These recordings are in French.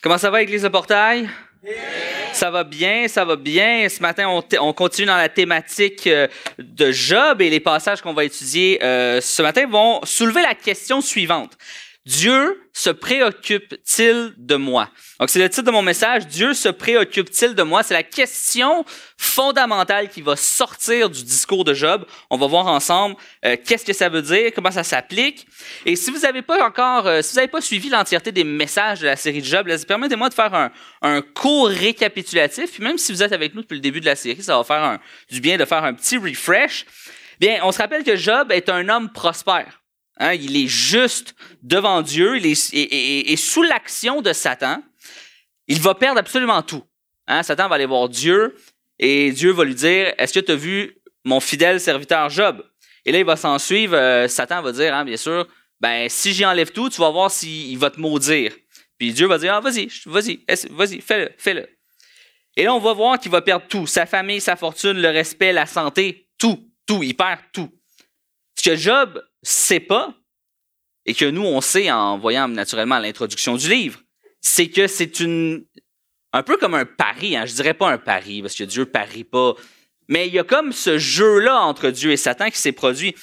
Comment ça va, Église de Portail? Ça va bien, ça va bien. Ce matin, on, on continue dans la thématique euh, de Job et les passages qu'on va étudier euh, ce matin vont soulever la question suivante. Dieu se préoccupe-t-il de moi? Donc, c'est le titre de mon message. Dieu se préoccupe-t-il de moi? C'est la question fondamentale qui va sortir du discours de Job. On va voir ensemble euh, qu'est-ce que ça veut dire, comment ça s'applique. Et si vous n'avez pas encore, euh, si vous n'avez pas suivi l'entièreté des messages de la série de Job, permettez-moi de faire un, court récapitulatif. Puis même si vous êtes avec nous depuis le début de la série, ça va faire du bien de faire un petit refresh. Bien, on se rappelle que Job est un homme prospère. Hein, il est juste devant Dieu, et, sous l'action de Satan, il va perdre absolument tout. Hein, Satan va aller voir Dieu et Dieu va lui dire Est-ce que tu as vu mon fidèle serviteur Job Et là, il va s'en suivre. euh, Satan va dire hein, Bien sûr, ben, si j'y enlève tout, tu vas voir s'il va te maudire. Puis Dieu va dire Ah, vas-y, vas-y, vas-y, fais-le, fais-le. Et là, on va voir qu'il va perdre tout sa famille, sa fortune, le respect, la santé, tout, tout. Il perd tout. Ce que Job sait pas, et que nous, on sait en voyant naturellement l'introduction du livre, c'est que c'est un peu comme un pari. Hein. Je dirais pas un pari, parce que Dieu parie pas. Mais il y a comme ce jeu-là entre Dieu et Satan qui s'est produit.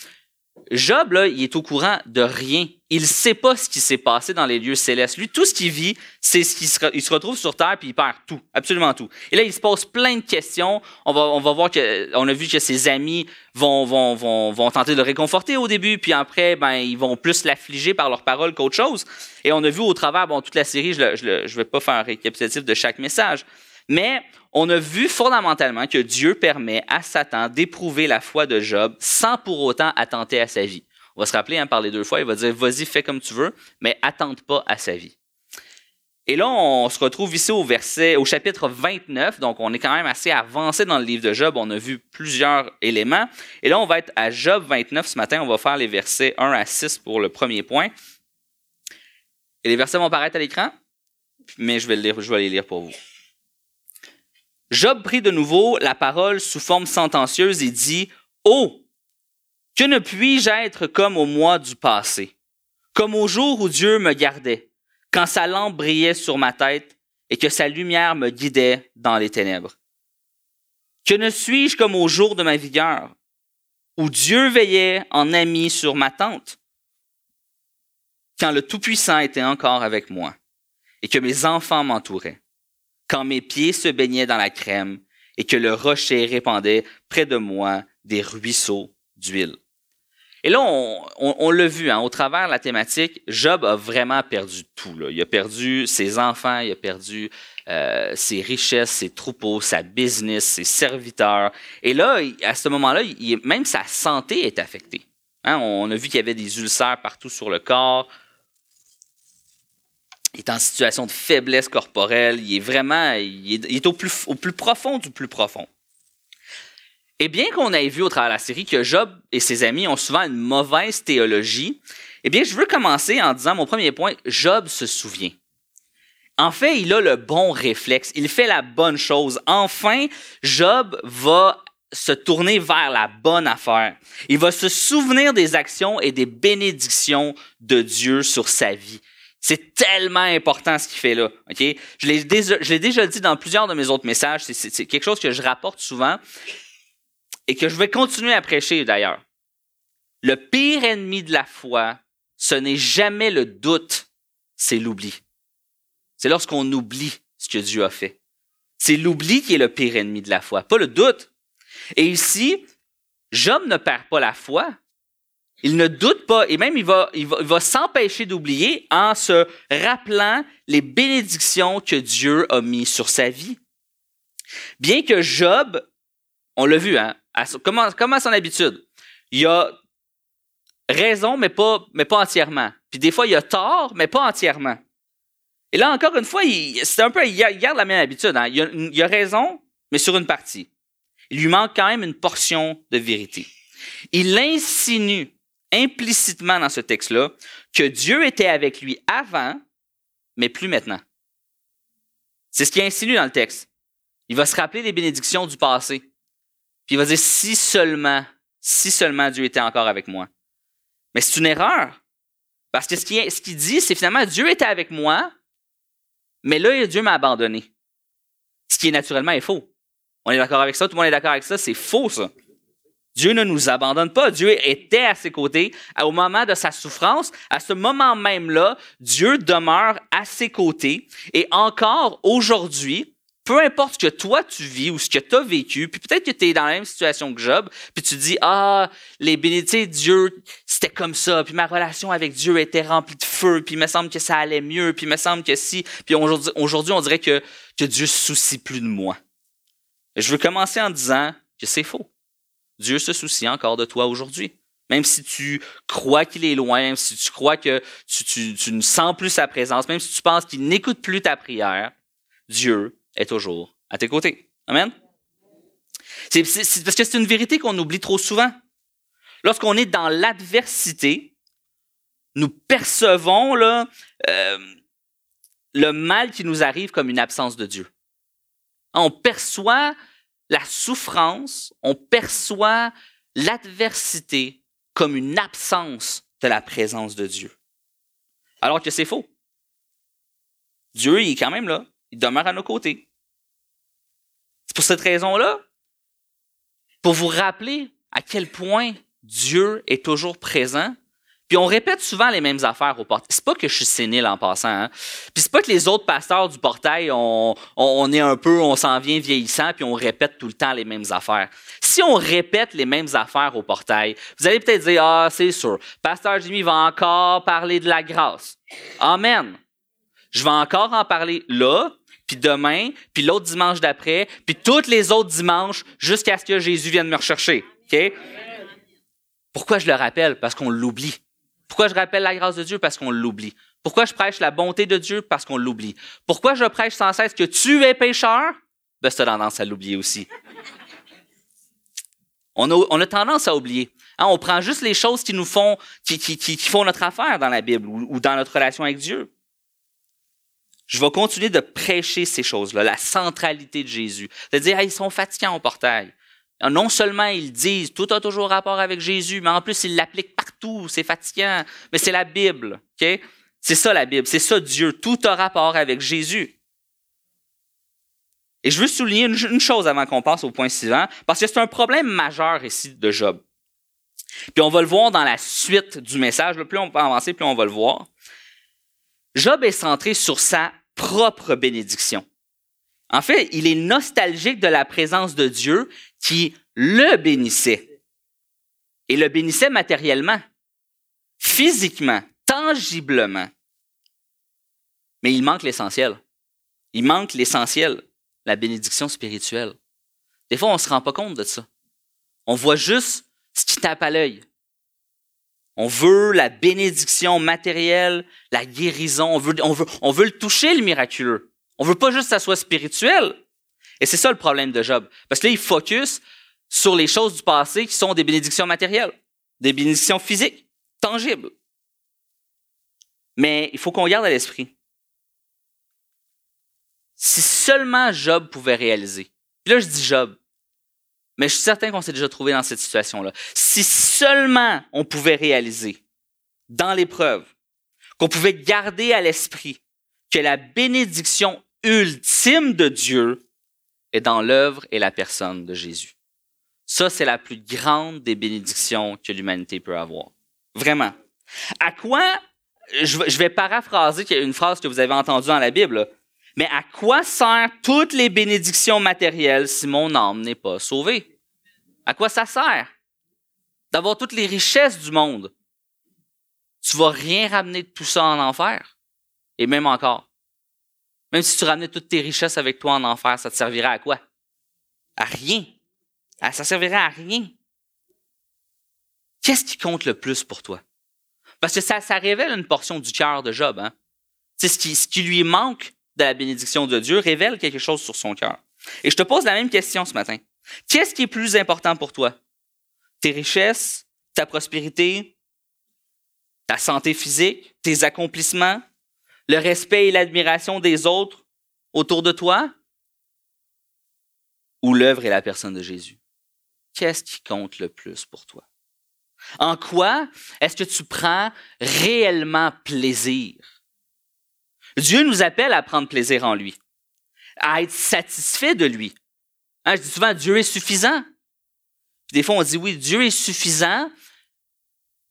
Job, là, il est au courant de rien. Il ne sait pas ce qui s'est passé dans les lieux célestes. Lui, tout ce qu'il vit, c'est ce qu'il se, retrouve sur Terre puis il perd tout, absolument tout. Et là, il se pose plein de questions. On va, on va voir que, on a vu que ses amis vont, vont, vont, vont tenter de le réconforter au début, puis après, ben, ils vont plus l'affliger par leurs paroles qu'autre chose. Et on a vu au travers, bon, toute la série, je ne vais pas faire un récapitulatif de chaque message, mais on a vu fondamentalement que Dieu permet à Satan d'éprouver la foi de Job sans pour autant attenter à sa vie. On va se rappeler hein, par les deux fois, il va dire vas-y, fais comme tu veux, mais attente pas à sa vie. Et là, on se retrouve ici au verset, au chapitre 29, donc on est quand même assez avancé dans le livre de Job, on a vu plusieurs éléments. Et là, on va être à Job 29 ce matin, on va faire les versets 1 à 6 pour le premier point. Et les versets vont apparaître à l'écran, mais je vais les lire pour vous. Job prit de nouveau la parole sous forme sentencieuse et dit Oh, que ne puis-je être comme au mois du passé, comme au jour où Dieu me gardait, quand sa lampe brillait sur ma tête et que sa lumière me guidait dans les ténèbres? Que ne suis-je comme au jour de ma vigueur, où Dieu veillait en ami sur ma tente, quand le Tout-Puissant était encore avec moi et que mes enfants m'entouraient? Quand mes pieds se baignaient dans la crème et que le rocher répandait près de moi des ruisseaux d'huile. Et là, on, on- l'a vu, hein, au travers de la thématique, Job a vraiment perdu tout. Il a perdu ses enfants, il a perdu euh, ses richesses, ses troupeaux, sa business, ses serviteurs. Et là, à ce moment-là, même sa santé est affectée. Hein, on a vu qu'il y avait des ulcères partout sur le corps. Il est en situation de faiblesse corporelle. Il est vraiment, il est, au, plus, profond du plus profond. Et bien qu'on ait vu au travers de la série que Job et ses amis ont souvent une mauvaise théologie, eh je veux commencer en disant mon premier point, Job se souvient. En fait, il a le bon réflexe, il fait la bonne chose. Enfin, Job va se tourner vers la bonne affaire. Il va se souvenir des actions et des bénédictions de Dieu sur sa vie. C'est tellement important ce qu'il fait là. Je l'ai déjà, déjà dit dans plusieurs de mes autres messages. C'est quelque chose que je rapporte souvent et que je vais continuer à prêcher d'ailleurs. Le pire ennemi de la foi, ce n'est jamais le doute, c'est l'oubli. C'est lorsqu'on oublie ce que Dieu a fait. C'est l'oubli qui est le pire ennemi de la foi, pas le doute. Et ici, Job ne perd pas la foi, il ne doute pas et même il va, s'empêcher d'oublier en se rappelant les bénédictions que Dieu a mis sur sa vie. Bien que Job, on l'a vu, hein, comme, à- son habitude, il a raison, mais pas, entièrement. Puis des fois, il a tort, mais pas entièrement. Et là, encore une fois, c'est un peu, il ga- il garde la même habitude. hein. Il a raison, mais sur une partie. Il lui manque quand même une portion de vérité. Il insinue implicitement dans ce texte-là que Dieu était avec lui avant, mais plus maintenant. C'est ce qu'il insinue dans le texte. Il va se rappeler les bénédictions du passé. Puis il va dire si seulement, si seulement Dieu était encore avec moi. Mais c'est une erreur. Parce que ce qu'il ce qu'il dit, c'est finalement Dieu était avec moi, Mais là, Dieu m'a abandonné. Ce qui est naturellement est faux. On est d'accord avec ça? Tout le monde est d'accord avec ça? C'est faux, ça. Dieu ne nous abandonne pas. Dieu était à ses côtés au moment de sa souffrance. À ce moment même-là, Dieu demeure à ses côtés. Et encore aujourd'hui, peu importe ce que toi tu vis ou ce que tu as vécu, puis peut-être que tu es dans la même situation que Job, puis tu dis ah les bénédictions Dieu c'était comme ça, puis ma relation avec Dieu était remplie de feu, puis il me semble que ça allait mieux, puis il me semble que si, puis aujourd'hui aujourd'hui on dirait que que Dieu se soucie plus de moi. je veux commencer en disant que c'est faux. Dieu se soucie encore de toi aujourd'hui. Même si tu crois qu'il est loin, même si tu crois que tu, ne sens plus sa présence, même si tu penses qu'il n'écoute plus ta prière, Dieu est toujours à tes côtés. Amen? C'est parce que c'est une vérité qu'on oublie trop souvent. Lorsqu'on est dans l'adversité, nous percevons euh, le mal qui nous arrive comme une absence de Dieu. On perçoit la souffrance, on perçoit l'adversité comme une absence de la présence de Dieu. Alors que c'est faux. Dieu, il est quand même là. Il demeure à nos côtés. C'est pour cette raison-là, pour vous rappeler à quel point Dieu est toujours présent, puis on répète souvent les mêmes affaires au portail. C'est pas que je suis sénile en passant. Hein? Puis c'est pas que les autres pasteurs du portail, on, on, est un peu, on s'en vient vieillissant, puis on répète tout le temps les mêmes affaires. Si on répète les mêmes affaires au portail, vous allez peut-être dire, ah, c'est sûr, pasteur Jimmy va encore parler de la grâce. Amen. Je vais encore en parler là, puis demain, puis l'autre dimanche d'après, puis tous les autres dimanches, jusqu'à ce que Jésus vienne me rechercher. OK? Pourquoi je le rappelle? Parce qu'on l'oublie. Pourquoi je rappelle la grâce de Dieu? Parce qu'on l'oublie. Pourquoi je prêche la bonté de Dieu? Parce qu'on l'oublie. Pourquoi je prêche sans cesse que tu es pécheur? Ben, c'est tendance à l'oublier aussi. On a, tendance à oublier. Hein, on prend juste les choses qui nous font, qui, font notre affaire dans la Bible ou, dans notre relation avec Dieu. Je vais continuer de prêcher ces choses-là, la centralité de Jésus. De dire, ils sont fatigants au portail. Non seulement ils disent tout a toujours rapport avec Jésus, mais en plus ils l'appliquent partout, c'est fatigant. Mais c'est la Bible, C'est ça la Bible, c'est ça Dieu. Tout a rapport avec Jésus. Et je veux souligner une, chose avant qu'on passe au point suivant, parce que c'est un problème majeur ici de Job. Puis on va le voir dans la suite du message. Plus on va avancer, plus on va le voir. Job est centré sur sa propre bénédiction. En fait, il est nostalgique de la présence de Dieu qui le bénissait. Et le bénissait matériellement, physiquement, tangiblement. Mais il manque l'essentiel. Il manque l'essentiel, la bénédiction spirituelle. Des fois, on ne se rend pas compte de ça. On voit juste ce qui tape à l'œil. On veut la bénédiction matérielle, la guérison. On veut, le toucher, le miraculeux. On veut pas juste que ça soit spirituel. Et c'est ça le problème de Job. Parce que là, il focus sur les choses du passé qui sont des bénédictions matérielles, des bénédictions physiques, tangibles. Mais il faut qu'on garde à l'esprit. Si seulement Job pouvait réaliser, puis là je dis Job, mais je suis certain qu'on s'est déjà trouvé dans cette situation-là. Si seulement on pouvait réaliser dans l'épreuve, qu'on pouvait garder à l'esprit que la bénédiction ultime de Dieu est dans l'œuvre et la personne de Jésus. Ça, c'est la plus grande des bénédictions que l'humanité peut avoir. Vraiment. À quoi, je vais paraphraser une phrase que vous avez entendue dans la Bible, mais à quoi sert toutes les bénédictions matérielles si mon âme n'est pas sauvée? À quoi ça sert? D'avoir toutes les richesses du monde. Tu vas rien ramener de tout ça en enfer. Et même encore. Même si tu ramenais toutes tes richesses avec toi en enfer, ça te servirait à quoi? À rien. Ah, ça servirait à rien. Qu'est-ce qui compte le plus pour toi? Parce que ça, révèle une portion du cœur de Job. Hein? Ce, ce qui lui manque de la bénédiction de Dieu révèle quelque chose sur son cœur. Et je te pose la même question ce matin. Qu'est-ce qui est plus important pour toi? Tes richesses, ta prospérité, ta santé physique, tes accomplissements, le respect et l'admiration des autres autour de toi? Ou l'œuvre et la personne de Jésus? Qu'est-ce qui compte le plus pour toi? En quoi est-ce que tu prends réellement plaisir? Dieu nous appelle à prendre plaisir en lui, à être satisfait de lui. Hein, je dis souvent, Dieu est suffisant. des fois, on dit oui, Dieu est suffisant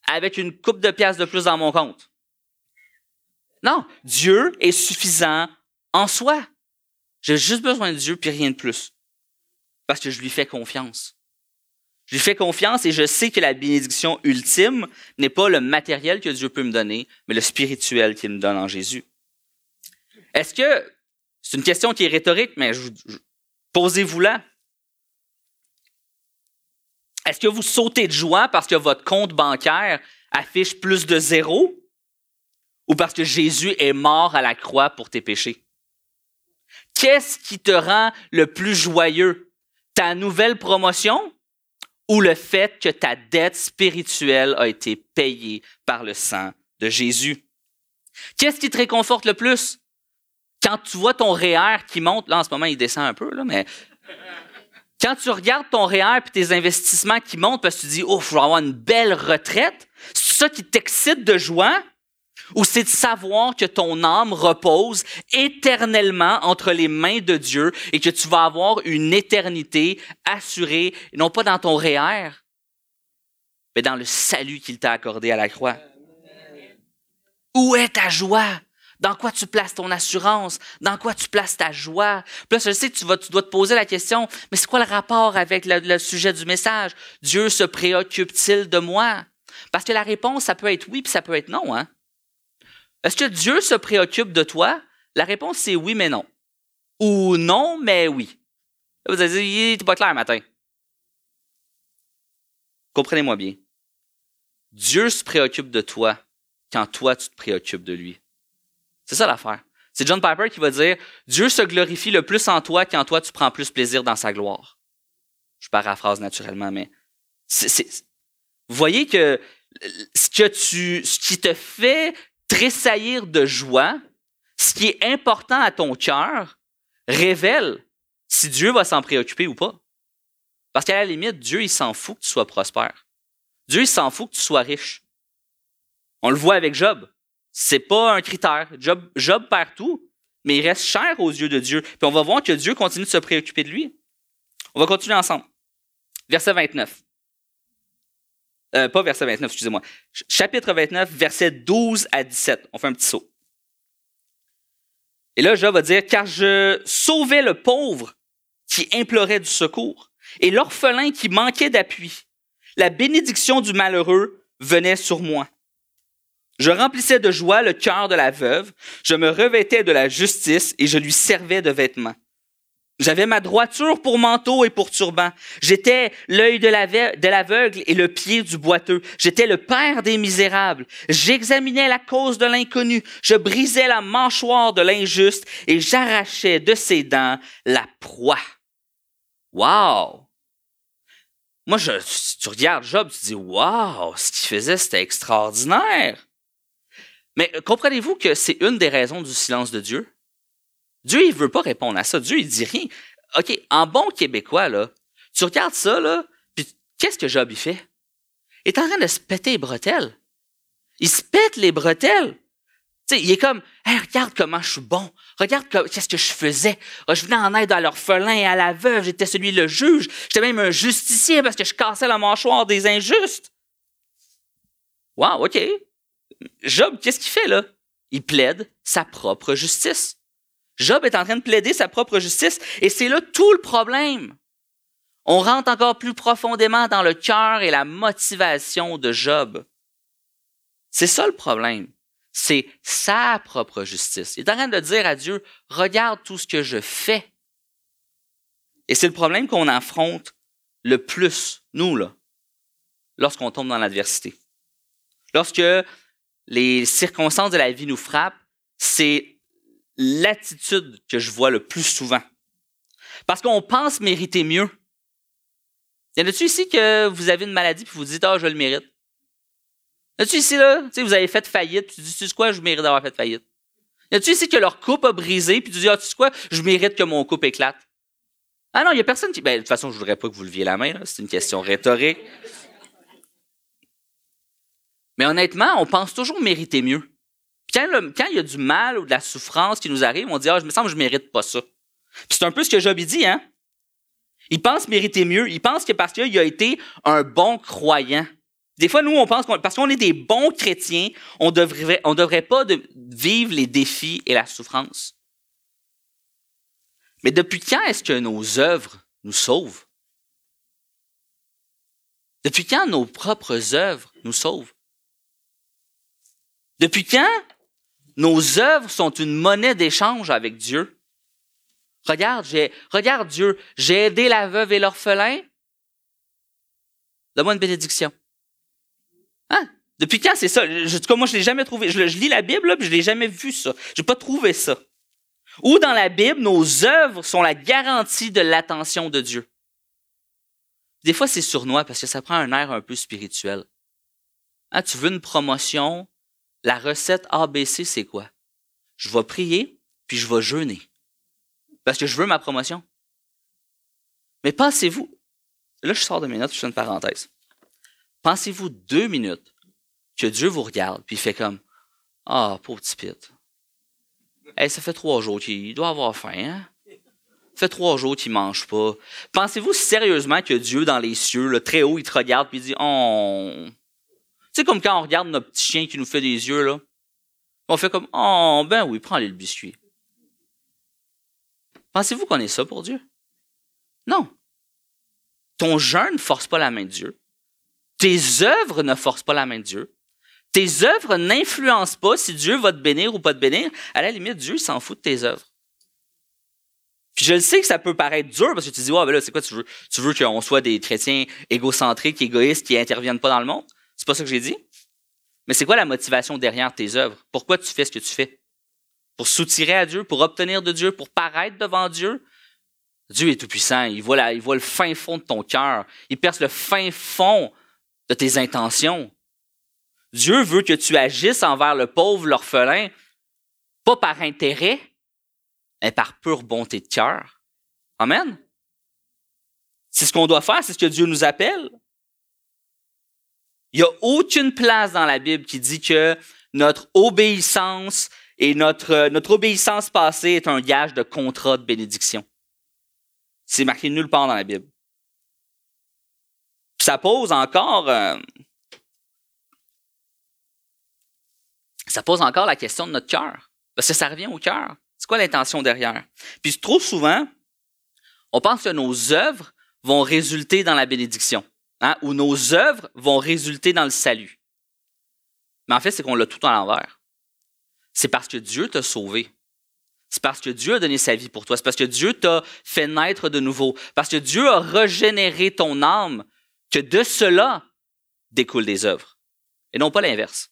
avec une coupe de pièces de plus dans mon compte. Non, Dieu est suffisant en soi. J'ai juste besoin de Dieu puis rien de plus. Parce que je lui fais confiance. Je lui fais confiance et je sais que la bénédiction ultime n'est pas le matériel que Dieu peut me donner, mais le spirituel qu'il me donne en Jésus. Est-ce que, c'est une question qui est rhétorique, mais posez-vous-la. Est-ce que vous sautez de joie parce que votre compte bancaire affiche plus de zéro? Ou parce que Jésus est mort à la croix pour tes péchés? Qu'est-ce qui te rend le plus joyeux? Ta nouvelle promotion ou le fait que ta dette spirituelle a été payée par le sang de Jésus? Qu'est-ce qui te réconforte le plus? Quand tu vois ton REER qui monte, là en ce moment il descend un peu, là, mais quand tu regardes ton REER et tes investissements qui montent parce que tu dis, oh, il faut avoir une belle retraite, c'est ça qui t'excite de joie? Ou c'est de savoir que ton âme repose éternellement entre les mains de Dieu et que tu vas avoir une éternité assurée, non pas dans ton REER, mais dans le salut qu'il t'a accordé à la croix. Où est ta joie? Dans quoi tu places ton assurance? Dans quoi tu places ta joie? Puis là, je sais que tu, dois te poser la question, mais c'est quoi le rapport avec le, le sujet du message? Dieu se préoccupe-t-il de moi? Parce que la réponse, ça peut être oui, puis ça peut être non. Hein? Est-ce que Dieu se préoccupe de toi? La réponse, c'est oui, mais non. Ou non, mais oui. vous allez dire, t'es pas clair matin. Comprenez-moi bien. Dieu se préoccupe de toi quand toi, tu te préoccupes de lui. C'est ça l'affaire. C'est John Piper qui va dire, Dieu se glorifie le plus en toi quand toi, tu prends plus plaisir dans sa gloire. Je paraphrase naturellement, mais vous voyez que ce que tu, ce qui te fait tressaillir de joie, ce qui est important à ton cœur, révèle si Dieu va s'en préoccuper ou pas. Parce qu'à la limite, Dieu, il s'en fout que tu sois prospère. Dieu, il s'en fout que tu sois riche. On le voit avec Job. C'est pas un critère. Job, Job perd tout, mais il reste cher aux yeux de Dieu. Puis on va voir que Dieu continue de se préoccuper de lui. On va continuer ensemble. Verset 29. Euh, pas verset 29, excusez-moi. Chapitre 29, verset 12 à 17. On fait un petit saut. Et là, Job va dire, car je sauvais le pauvre qui implorait du secours et l'orphelin qui manquait d'appui. La bénédiction du malheureux venait sur moi. Je remplissais de joie le cœur de la veuve, je me revêtais de la justice et je lui servais de vêtements. J'avais ma droiture pour manteau et pour turban. J'étais l'œil de l'aveugle et le pied du boiteux. J'étais le père des misérables. J'examinais la cause de l'inconnu. Je brisais la mâchoire de l'injuste et j'arrachais de ses dents la proie. Wow! Moi, je, tu regardes Job, tu dis, wow, ce qu'il faisait, c'était extraordinaire. Mais comprenez-vous que c'est une des raisons du silence de Dieu? Dieu, il veut pas répondre à ça. Dieu, il dit rien. OK, en bon québécois, là, tu regardes ça, là, puis qu'est-ce que Job, il fait? Il est en train de se péter les bretelles. Il se pète les bretelles. Tu sais, il est comme, hey, regarde comment je suis bon. Regarde qu'est-ce que je faisais. Je venais en aide à l'orphelin et à la veuve. J'étais celui le juge. J'étais même un justicier parce que je cassais la mâchoire des injustes. Wow, OK. Job, qu'est-ce qu'il fait là? Il plaide sa propre justice. Job est en train de plaider sa propre justice et c'est là tout le problème. On rentre encore plus profondément dans le cœur et la motivation de Job. C'est ça le problème. C'est sa propre justice. Il est en train de dire à Dieu, regarde tout ce que je fais. Et c'est le problème qu'on affronte le plus, nous, là, lorsqu'on tombe dans l'adversité. Lorsque les circonstances de la vie nous frappent, c'est l'attitude que je vois le plus souvent. Parce qu'on pense mériter mieux. Y en a-tu ici que vous avez une maladie et vous dites, ah, je le mérite? Y en a-tu ici, là, tu vous avez fait faillite puis tu dis, tu sais quoi, je mérite d'avoir fait faillite? Y en a-tu ici que leur coupe a brisé puis tu dis, ah, tu sais quoi, je mérite que mon couple éclate? Ah non, il y a personne qui. Ben, de toute façon, je voudrais pas que vous leviez la main, c'est une question rhétorique. Mais honnêtement, on pense toujours mériter mieux. Quand, il y a du mal ou de la souffrance qui nous arrive, on dit, ah, je me sens que je mérite pas ça. Puis c'est un peu ce que Job dit, hein? Il pense mériter mieux. Il pense que parce qu'il a été un bon croyant. Des fois, nous, on pense que parce qu'on est des bons chrétiens, on devrait, on devrait pas vivre les défis et la souffrance. Mais depuis quand est-ce que nos œuvres nous sauvent? Depuis quand nos propres œuvres nous sauvent? Depuis quand nos œuvres sont une monnaie d'échange avec Dieu? Regarde, j'ai, regarde Dieu, j'ai aidé la veuve et l'orphelin. Donne-moi une bénédiction. Hein? Depuis quand c'est ça? Je, en tout cas, moi, je l'ai jamais trouvé. Je, lis la Bible, là, puis je l'ai jamais vu, ça. J'ai pas trouvé ça. Ou dans la Bible, nos œuvres sont la garantie de l'attention de Dieu. Des fois, c'est sournois parce que ça prend un air un peu spirituel. Hein, tu veux une promotion? La recette ABC, c'est quoi? Je vais prier, puis je vais jeûner. Parce que je veux ma promotion. Mais pensez-vous, là je sors de mes notes, je fais une parenthèse. Pensez-vous deux minutes que Dieu vous regarde, puis il fait comme Ah, pauvre petit pit. Hey, ça fait trois jours qu'il doit avoir faim, hein? Ça fait trois jours qu'il mange pas. Pensez-vous sérieusement que Dieu, dans les cieux, là, très haut, il te regarde puis il dit Oh. Tu sais, comme quand on regarde notre petit chien qui nous fait des yeux, là. On fait comme Oh, ben oui, prends-le le biscuit. Pensez-vous qu'on est ça pour Dieu? Non. Ton jeûne ne force pas la main de Dieu. Tes œuvres ne forcent pas la main de Dieu. Tes œuvres n'influencent pas si Dieu va te bénir ou pas te bénir. À la limite, Dieu s'en fout de tes œuvres. Puis je le sais que ça peut paraître dur parce que tu dis, ouais, ben là, c'est quoi tu veux? Tu veux qu'on soit des chrétiens égocentriques, égoïstes, qui interviennent pas dans le monde? C'est pas ça que j'ai dit. Mais c'est quoi la motivation derrière tes œuvres? Pourquoi tu fais ce que tu fais? pour soutirer à Dieu, pour obtenir de Dieu, pour paraître devant Dieu? Dieu est tout-puissant. Il voit, il voit le fin fond de ton cœur. Il perce le fin fond de tes intentions. Dieu veut que tu agisses envers le pauvre, l'orphelin, pas par intérêt, mais par pure bonté de cœur. Amen. C'est ce qu'on doit faire, c'est ce que Dieu nous appelle. Il n'y a aucune place dans la Bible qui dit que notre obéissance et notre, euh, notre obéissance passée est un gage de contrat de bénédiction. C'est marqué nulle part dans la Bible. ça pose encore, euh, ça pose encore la question de notre cœur. Parce que ça revient au cœur. C'est quoi l'intention derrière? Puis trop souvent, on pense que nos œuvres vont résulter dans la bénédiction, hein, ou nos œuvres vont résulter dans le salut. Mais en fait, c'est qu'on l'a tout à l'envers c'est parce que Dieu t'a sauvé. C'est parce que Dieu a donné sa vie pour toi. C'est parce que Dieu t'a fait naître de nouveau. Parce que Dieu a régénéré ton âme que de cela découlent des œuvres. Et non pas l'inverse.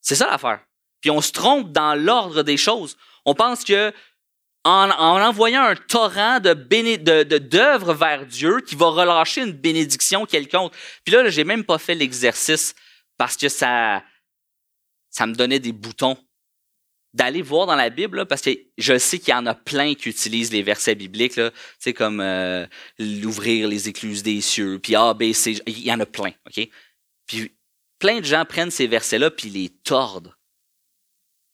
C'est ça l'affaire. Puis on se trompe dans l'ordre des choses. On pense que en, envoyant un torrent de d'œuvres vers Dieu qui va relâcher une bénédiction quelconque. Puis là, là j'ai même pas fait l'exercice parce que ça, ça me donnait des boutons d'aller voir dans la Bible, parce que je sais qu'il y en a plein qui utilisent les versets bibliques, là, comme euh, l'ouvrir les écluses des cieux, puis A, B, il y en a plein, OK? Puis plein de gens prennent ces versets-là, puis les tordent.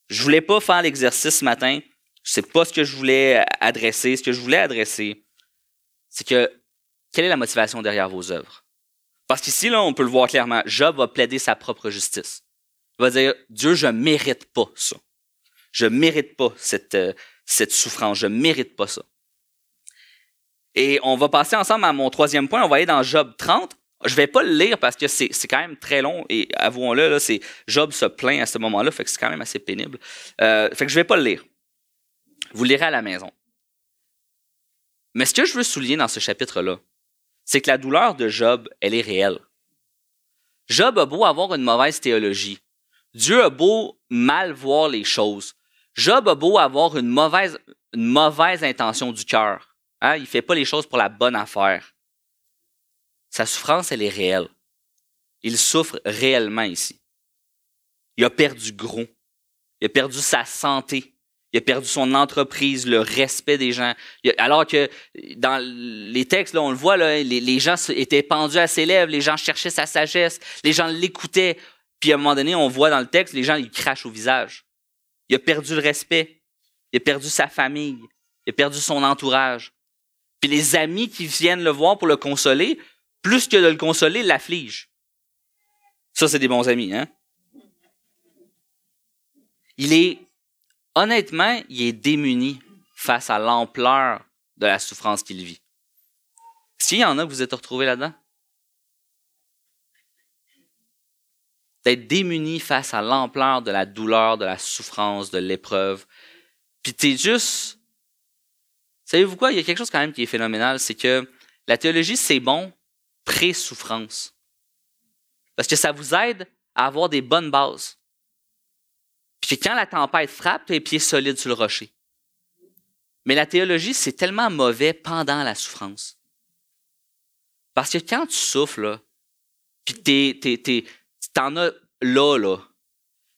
Je voulais pas faire l'exercice ce matin. Je sais pas ce que je voulais adresser. Ce que je voulais adresser, c'est que quelle est la motivation derrière vos œuvres? Parce qu'ici, là, on peut le voir clairement. Job va plaider sa propre justice. Il va dire, Dieu, je mérite pas ça. Je mérite pas cette, euh, cette souffrance. Je mérite pas ça. Et on va passer ensemble à mon troisième point. On va aller dans Job 30. Je vais pas le lire parce que c'est, quand même très long et avouons-le, là, c'est, Job se plaint à ce moment-là, fait que c'est quand même assez pénible. Euh, fait que je vais pas le lire. Vous lirez à la maison. Mais ce que je veux souligner dans ce chapitre-là, c'est que la douleur de Job, elle est réelle. Job a beau avoir une mauvaise théologie, Dieu a beau mal voir les choses. Job a beau avoir une mauvaise, une mauvaise intention du cœur. Hein? Il ne fait pas les choses pour la bonne affaire. Sa souffrance, elle est réelle. Il souffre réellement ici. Il a perdu gros. Il a perdu sa santé. Il a perdu son entreprise, le respect des gens. Alors que dans les textes, là, on le voit, là, les, gens étaient pendus à ses lèvres, les gens cherchaient sa sagesse, les gens l'écoutaient. Puis à un moment donné, on voit dans le texte, les gens, ils crachent au visage. Il a perdu le respect. Il a perdu sa famille. Il a perdu son entourage. Puis les amis qui viennent le voir pour le consoler, plus que de le consoler, l'affligent. Ça, c'est des bons amis, hein? Il est, honnêtement, il est démuni face à l'ampleur de la souffrance qu'il vit. S'il y en a vous êtes retrouvés là-dedans? D'être démuni face à l'ampleur de la douleur, de la souffrance, de l'épreuve. Puis t'es juste... Savez-vous quoi? Il y a quelque chose quand même qui est phénoménal, c'est que la théologie, c'est bon pré-souffrance. Parce que ça vous aide à avoir des bonnes bases. Puis quand la tempête frappe, tu as les pieds solides sur le rocher. Mais la théologie, c'est tellement mauvais pendant la souffrance. Parce que quand tu souffres, là, puis t'en as là, là,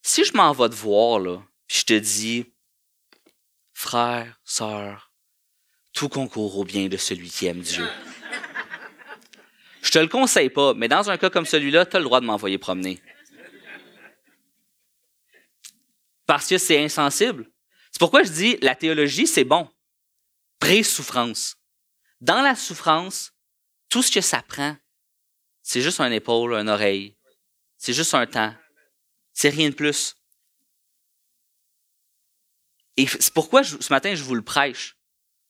si je m'en vais te voir, là, puis je te dis, frère, sœur, tout concourt au bien de celui qui aime Dieu. Je te le conseille pas, mais dans un cas comme celui-là, tu as le droit de m'envoyer promener. Parce que c'est insensible. C'est pourquoi je dis la théologie, c'est bon. Pré-souffrance. Dans la souffrance, tout ce que ça prend, c'est juste un épaule, une oreille. C'est juste un temps. C'est rien de plus. Et c'est pourquoi ce matin, je vous le prêche.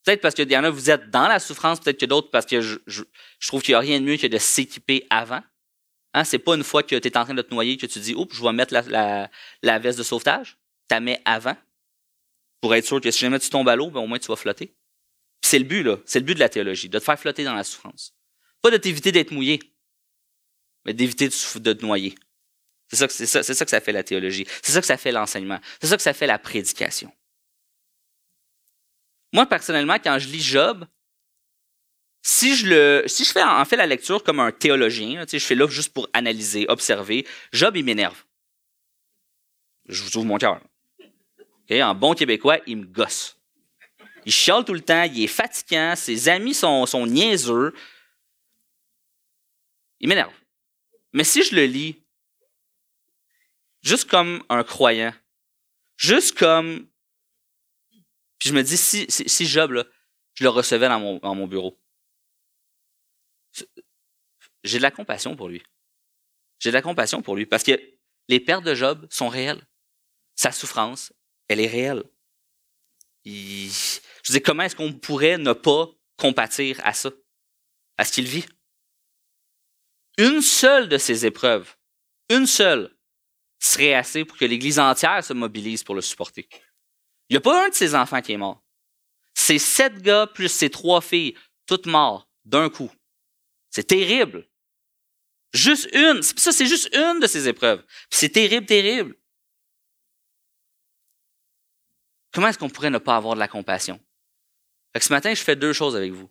Peut-être parce qu'il y en a, vous êtes dans la souffrance, peut-être que d'autres, parce que je, trouve qu'il n'y a rien de mieux que de s'équiper avant. Hein, c'est pas une fois que tu es en train de te noyer que tu dis, oups, je vais mettre la, la, veste de sauvetage. Tu mets avant pour être sûr que si jamais tu tombes à l'eau, ben, au moins tu vas flotter. C'est le but, là. C'est le but de la théologie, de te faire flotter dans la souffrance. Pas de t'éviter d'être mouillé, mais d'éviter de, te noyer. C'est ça, ça que ça fait la théologie. C'est ça que ça fait l'enseignement. C'est ça que ça fait la prédication. Moi, personnellement, quand je lis Job, si je, le, si je fais en fait la lecture comme un théologien, je fais là juste pour analyser, observer, Job, il m'énerve. Je vous ouvre mon cœur. En bon québécois, il me gosse. Il chiale tout le temps, il est fatigant, ses amis sont, sont niaiseux. Il m'énerve. Mais si je le lis, juste comme un croyant, juste comme. Puis je me dis, si, si, Job, là, je le recevais dans mon, dans mon bureau, j'ai de la compassion pour lui. J'ai de la compassion pour lui parce que les pertes de Job sont réelles. Sa souffrance, elle est réelle. je dis, comment est-ce qu'on pourrait ne pas compatir à ça, à ce qu'il vit? Une seule de ces épreuves, une seule, serait assez pour que l'Église entière se mobilise pour le supporter. Il n'y a pas un de ses enfants qui est mort. C'est sept gars plus ses trois filles, toutes mortes d'un coup. C'est terrible. Juste une. Ça, c'est juste une de ces épreuves. C'est terrible, terrible. Comment est-ce qu'on pourrait ne pas avoir de la compassion? ce matin, je fais deux choses avec vous.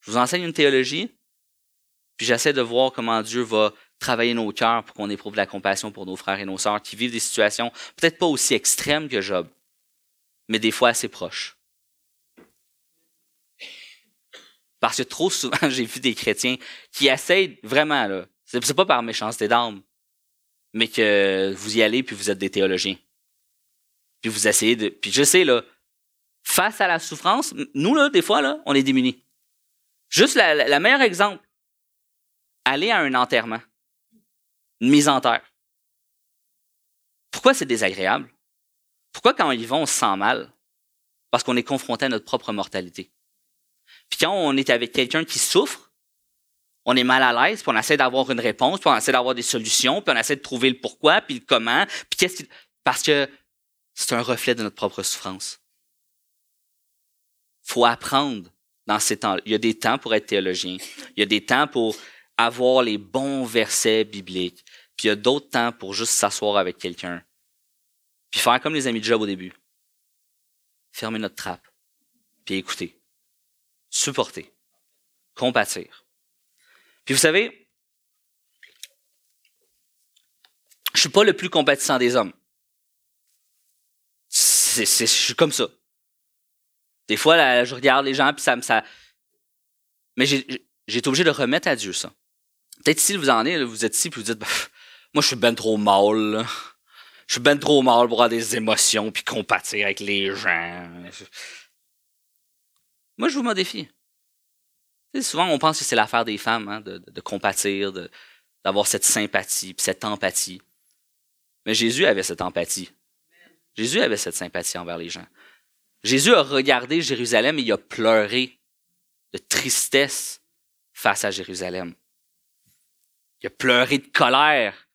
Je vous enseigne une théologie, puis j'essaie de voir comment Dieu va travailler nos cœurs pour qu'on éprouve de la compassion pour nos frères et nos sœurs qui vivent des situations peut-être pas aussi extrêmes que Job, mais des fois assez proches. Parce que trop souvent, j'ai vu des chrétiens qui essayent vraiment, là, c'est pas par méchanceté d'âme, mais que vous y allez puis vous êtes des théologiens. Puis vous essayez de. Puis je sais, là, face à la souffrance, nous, là, des fois, là, on est démunis. Juste la, la, meilleur exemple, aller à un enterrement, une mise en terre. Pourquoi c'est désagréable? Pourquoi quand on y va, on se sent mal? Parce qu'on est confronté à notre propre mortalité. Puis quand on est avec quelqu'un qui souffre, on est mal à l'aise, puis on essaie d'avoir une réponse, puis on essaie d'avoir des solutions, puis on essaie de trouver le pourquoi, puis le comment, puis qu'est-ce qui... Parce que c'est un reflet de notre propre souffrance. faut apprendre dans ces temps. Il y a des temps pour être théologien. Il y a des temps pour avoir les bons versets bibliques. Puis il y a d'autres temps pour juste s'asseoir avec quelqu'un. Puis faire comme les amis de Job au début. Fermer notre trappe. Puis écouter. Supporter. Compatir. Puis vous savez, je suis pas le plus compatissant des hommes. C'est, je suis comme ça. Des fois, je regarde les gens, puis ça me. Mais j'ai, été obligé de remettre à Dieu ça. Peut-être si vous en êtes, vous êtes ici, puis vous dites, bah, Moi, je suis ben trop mal. Je suis ben trop mal pour avoir des émotions puis compatir avec les gens. Moi, je vous modifie. Souvent, on pense que c'est l'affaire des femmes, hein, de, de- compatir, d'avoir cette sympathie, puis cette empathie. Mais Jésus avait cette empathie. Jésus avait cette sympathie envers les gens. Jésus a regardé Jérusalem et il a pleuré de tristesse face à Jérusalem. Il a pleuré de colère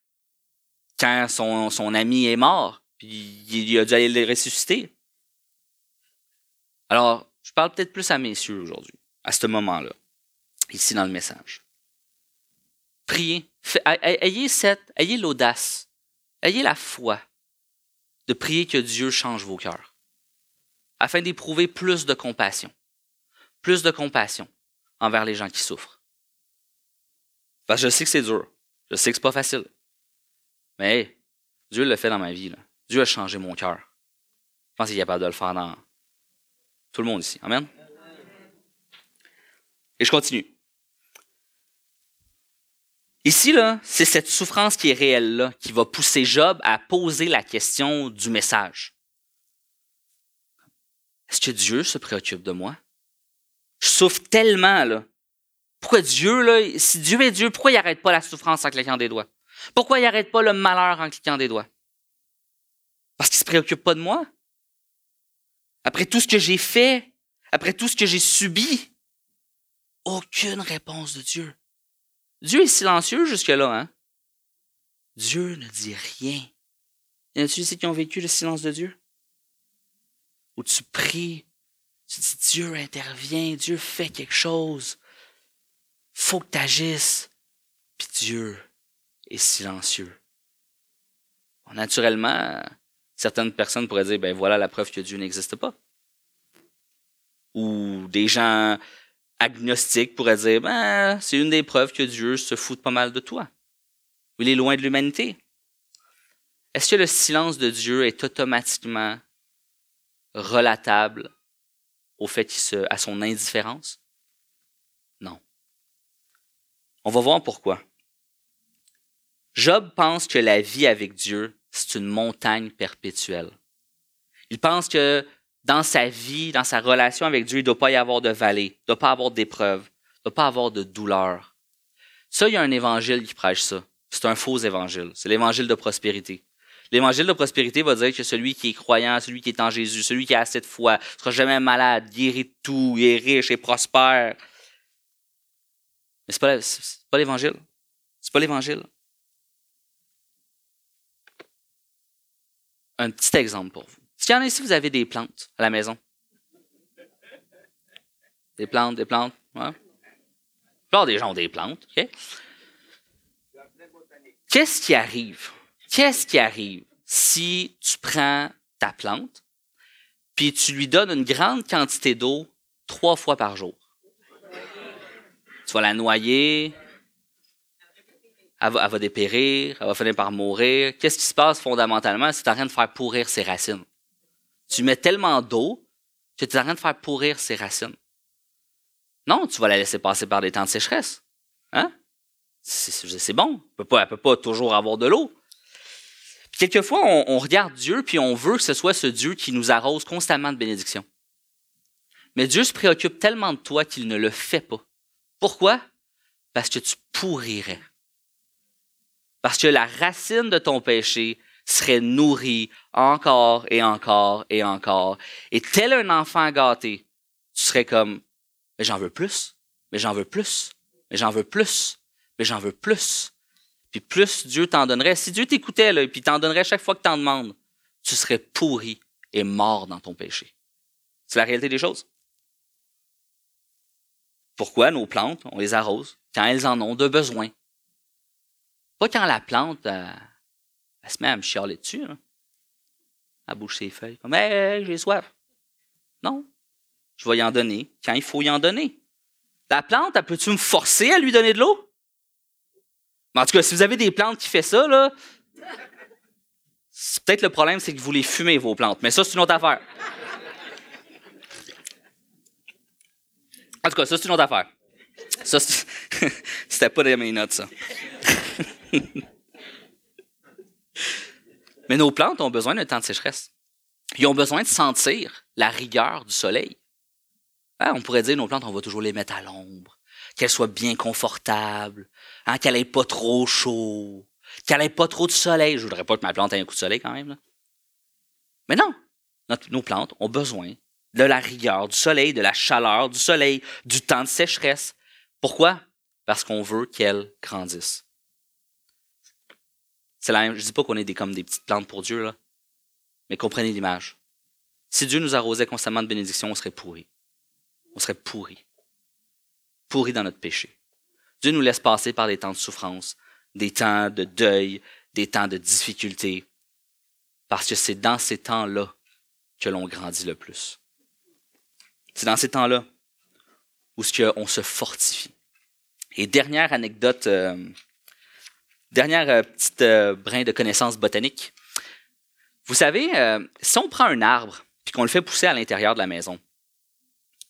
quand son, ami est mort, puis il a dû aller le ressusciter. Alors, je parle peut-être plus à messieurs aujourd'hui, à ce moment-là, ici dans le message. Priez. Ayez cette, ayez l'audace, ayez la foi de prier que Dieu change vos cœurs, afin d'éprouver plus de compassion, plus de compassion envers les gens qui souffrent. Parce que je sais que c'est dur, je sais que c'est pas facile, mais hey, Dieu l'a fait dans ma vie. Dieu a changé mon cœur. Je pense qu'il est capable de le faire dans tout le monde ici. Amen. Et je continue. Ici, là, c'est cette souffrance qui est réelle là, qui va pousser Job à poser la question du message. Est-ce que Dieu se préoccupe de moi? Je souffre tellement, là. Pourquoi Dieu, là, si Dieu est Dieu, pourquoi il n'arrête pas la souffrance en cliquant des doigts? Pourquoi il n'arrête pas le malheur en cliquant des doigts? Parce qu'il ne se préoccupe pas de moi? Après tout ce que j'ai fait, après tout ce que j'ai subi, aucune réponse de Dieu. Dieu est silencieux jusque-là, hein? Dieu ne dit rien. Y en a-tu ici qui ont vécu le silence de Dieu? Où tu pries, tu dis Dieu intervient, Dieu fait quelque chose. Faut que tu agisses. Puis Dieu est silencieux. Naturellement, certaines personnes pourraient dire, ben voilà la preuve que Dieu n'existe pas. Ou des gens agnostiques pourraient dire, ben c'est une des preuves que Dieu se fout pas mal de toi. Il est loin de l'humanité. Est-ce que le silence de Dieu est automatiquement relatable au fait à son indifférence? Non. On va voir pourquoi. Job pense que la vie avec Dieu, c'est une montagne perpétuelle. Il pense que dans sa vie, dans sa relation avec Dieu, il ne doit pas y avoir de vallée, il ne doit pas avoir d'épreuves, il ne doit pas avoir de douleur. Ça, il y a un évangile qui prêche ça. C'est un faux évangile. C'est l'évangile de prospérité. L'évangile de prospérité va dire que celui qui est croyant, celui qui est en Jésus, celui qui a assez de foi, ne sera jamais malade, guéri de tout, il est riche et prospère. Mais ce n'est pas l'évangile. C'est pas l'évangile. Un petit exemple pour vous. S'il y en ici, vous avez des plantes à la maison? Des plantes, des plantes. Ouais. La des gens ont des plantes. Qu'est-ce qui arrive? Qu'est-ce qui arrive si tu prends ta plante puis tu lui donnes une grande quantité d'eau trois fois par jour? Tu vas la noyer, elle va, elle va dépérir, elle va finir par mourir. Qu'est-ce qui se passe fondamentalement? C'est en train de faire pourrir ses racines? Tu mets tellement d'eau que tu es en train de faire pourrir ses racines. Non, tu vas la laisser passer par des temps de sécheresse. Hein? C'est bon. Elle elle peut pas toujours avoir de l'eau. Quelquefois, on, on regarde Dieu puis on veut que ce soit ce Dieu qui nous arrose constamment de bénédictions. Mais Dieu se préoccupe tellement de toi qu'il ne le fait pas. Pourquoi? Parce que tu pourrirais. Parce que la racine de ton péché serait nourrie encore et encore et encore. Et tel un enfant gâté, tu serais comme, mais j'en veux plus, mais j'en veux plus, mais j'en veux plus, mais j'en veux plus. Puis plus Dieu t'en donnerait. Si Dieu t'écoutait, là, puis t'en donnerait chaque fois que t'en demandes, tu serais pourri et mort dans ton péché. C'est la réalité des choses. Pourquoi nos plantes, on les arrose quand elles en ont de besoin? Pas quand la plante, elle, elle se met à me chialer dessus. Là. Elle bouge ses feuilles. Comme, hey, j'ai soif. Non. Je vais y en donner quand il faut y en donner. La plante, elle peut-tu me forcer à lui donner de l'eau? Mais en tout cas, si vous avez des plantes qui font ça, là, peut-être le problème, c'est que vous les fumez, vos plantes. Mais ça, c'est une autre affaire. En tout cas, ça, c'est une autre affaire. Ça, c'était pas dans mes notes, ça. Mais nos plantes ont besoin d'un temps de sécheresse. Ils ont besoin de sentir la rigueur du soleil. Hein, on pourrait dire nos plantes, on va toujours les mettre à l'ombre, qu'elles soient bien confortables, hein, qu'elles n'aient pas trop chaud, qu'elles n'aient pas trop de soleil. Je voudrais pas que ma plante ait un coup de soleil quand même. Mais non, nos plantes ont besoin de la rigueur du soleil, de la chaleur du soleil, du temps de sécheresse. Pourquoi? Parce qu'on veut qu'elles grandissent. C'est la je dis pas qu'on est des, comme des petites plantes pour Dieu, là, mais comprenez l'image. Si Dieu nous arrosait constamment de bénédictions, on serait pourris. On serait pourris. Pourris dans notre péché. Dieu nous laisse passer par des temps de souffrance, des temps de deuil, des temps de difficulté, parce que c'est dans ces temps-là que l'on grandit le plus. C'est dans ces temps-là où on se fortifie. Et dernière anecdote, euh, dernière euh, petite euh, brin de connaissance botanique. Vous savez, si on prend un arbre et qu'on le fait pousser à l'intérieur de la maison,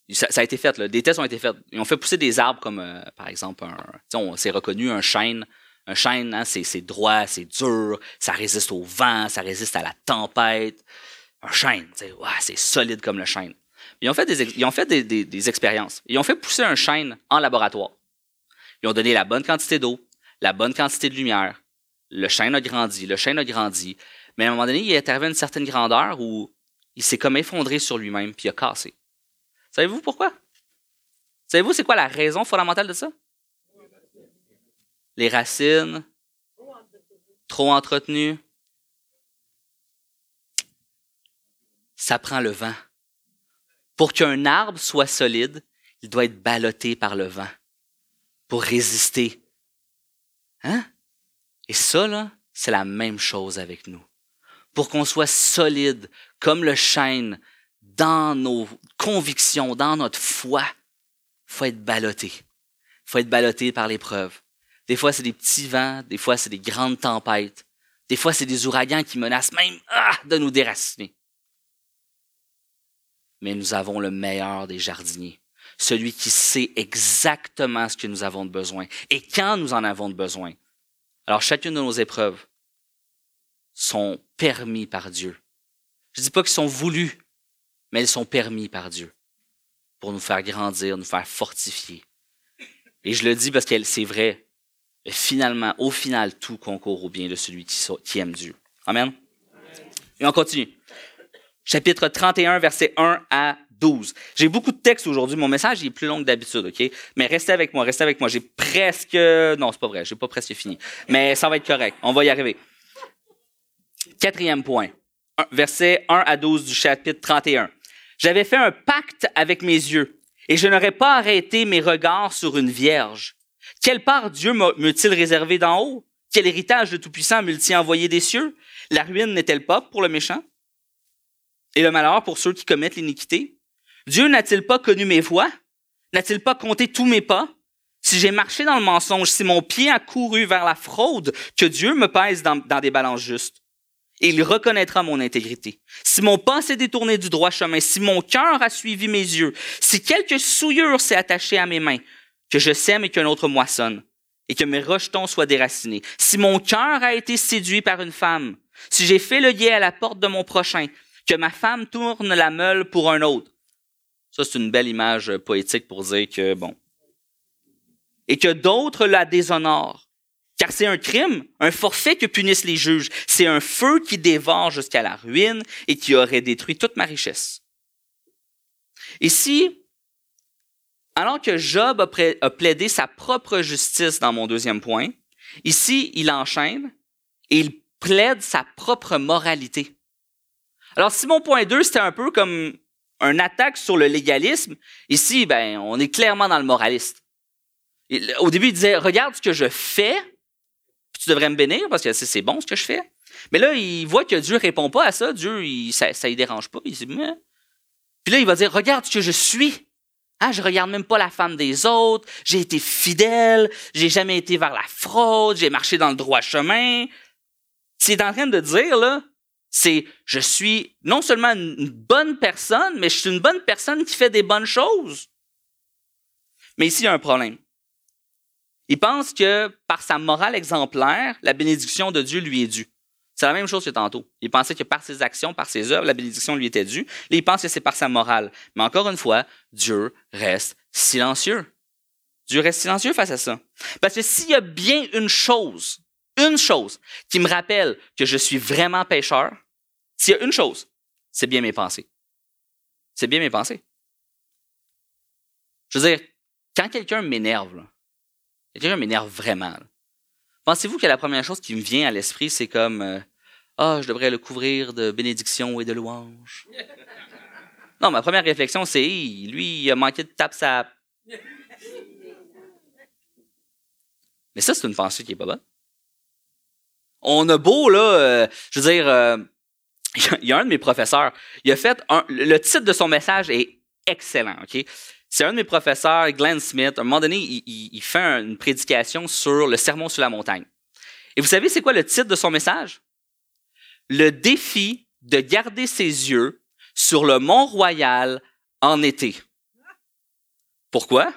ça, a été fait, des tests ont été faits. Ils ont fait pousser des arbres comme, par exemple, un, c'est reconnu un chêne. Un chêne, hein, c'est droit, c'est dur, ça résiste au vent, ça résiste à la tempête. Un chêne, c'est solide comme le chêne. Ils ont fait, des, ils ont fait des, des, expériences. Ils ont fait pousser un chêne en laboratoire. Ils ont donné la bonne quantité d'eau, la bonne quantité de lumière. Le chêne a grandi, le chêne a grandi. Mais à un moment donné, il est arrivé à une certaine grandeur où il s'est comme effondré sur lui-même puis il a cassé. Savez-vous pourquoi? Savez-vous c'est quoi la raison fondamentale de ça? Les racines trop entretenues. Ça prend le vent. Pour qu'un arbre soit solide, il doit être ballotté par le vent pour résister. Hein? Et ça, là, c'est la même chose avec nous. Pour qu'on soit solide comme le chêne dans nos convictions, dans notre foi, faut être ballotté. faut être ballotté par l'épreuve. Des fois, c'est des petits vents, des fois, c'est des grandes tempêtes. Des fois, c'est des ouragans qui menacent même ah, de nous déraciner mais nous avons le meilleur des jardiniers, celui qui sait exactement ce que nous avons de besoin et quand nous en avons de besoin. Alors chacune de nos épreuves sont permis par Dieu. Je ne dis pas qu'ils sont voulus, mais elles sont permis par Dieu pour nous faire grandir, nous faire fortifier. Et je le dis parce que c'est vrai. finalement, au final, tout concourt au bien de celui qui, aime Dieu. Amen. Et on continue chapitre 31, versets 1 à 12. J'ai beaucoup de textes aujourd'hui. Mon message est plus long que d'habitude, OK? Mais restez avec moi, restez avec moi. J'ai presque. Non, c'est pas vrai, j'ai pas presque fini. Mais ça va être correct. On va y arriver. Quatrième point. Versets 1 à 12 du chapitre 31. J'avais fait un pacte avec mes yeux, et je n'aurais pas arrêté mes regards sur une vierge. Quelle part Dieu me-t-il réservé d'en haut? Quel héritage de Tout-Puissant me-t-il envoyé des cieux? La ruine n'est-elle pas pour le méchant? et le malheur pour ceux qui commettent l'iniquité? Dieu n'a-t-il pas connu mes voies? N'a-t-il pas compté tous mes pas? Si j'ai marché dans le mensonge, si mon pied a couru vers la fraude, que Dieu me pèse dans, des balances justes. Et il reconnaîtra mon intégrité. Si mon pas s'est détourné du droit chemin, si mon cœur a suivi mes yeux, si quelque souillure s'est attachée à mes mains, que je sème et qu'un autre moissonne, et que mes rejetons soient déracinés, si mon cœur a été séduit par une femme, si j'ai fait le guet à la porte de mon prochain, que ma femme tourne la meule pour un autre. Ça, c'est une belle image poétique pour dire que, bon. Et que d'autres la déshonorent. Car c'est un crime, un forfait que punissent les juges. C'est un feu qui dévore jusqu'à la ruine et qui aurait détruit toute ma richesse. Ici, alors que Job a plaidé sa propre justice dans mon deuxième point, ici, il enchaîne et il plaide sa propre moralité. Alors, si mon point 2, c'était un peu comme un attaque sur le légalisme, ici, ben, on est clairement dans le moraliste. Au début, il disait, regarde ce que je fais, tu devrais me bénir parce que c'est bon ce que je fais. Mais là, il voit que Dieu répond pas à ça. Dieu, ça, ça dérange pas. Il dit, mais... Puis là, il va dire, regarde ce que je suis. Ah, je regarde même pas la femme des autres. J'ai été fidèle. J'ai jamais été vers la fraude. J'ai marché dans le droit chemin. C'est en train de dire, là, c'est je suis non seulement une bonne personne, mais je suis une bonne personne qui fait des bonnes choses. Mais ici, il y a un problème. Il pense que par sa morale exemplaire, la bénédiction de Dieu lui est due. C'est la même chose que tantôt. Il pensait que par ses actions, par ses œuvres, la bénédiction lui était due. Là, il pense que c'est par sa morale. Mais encore une fois, Dieu reste silencieux. Dieu reste silencieux face à ça. Parce que s'il y a bien une chose, une chose qui me rappelle que je suis vraiment pécheur, s'il y a une chose, c'est bien mes pensées. C'est bien mes pensées. Je veux dire, quand quelqu'un m'énerve, quelqu'un m'énerve vraiment, pensez-vous que la première chose qui me vient à l'esprit, c'est comme euh, Ah, je devrais le couvrir de bénédictions et de louanges. non, ma première réflexion, c'est lui, il a manqué de tape sa. Mais ça, c'est une pensée qui est pas bonne. On a beau, là, euh, je veux dire, euh, il y a un de mes professeurs, il a fait un, le titre de son message est excellent, OK? C'est un de mes professeurs, Glenn Smith. À un moment donné, il, fait une prédication sur le sermon sur la montagne. Et vous savez, c'est quoi le titre de son message? Le défi de garder ses yeux sur le Mont Royal en été. Pourquoi?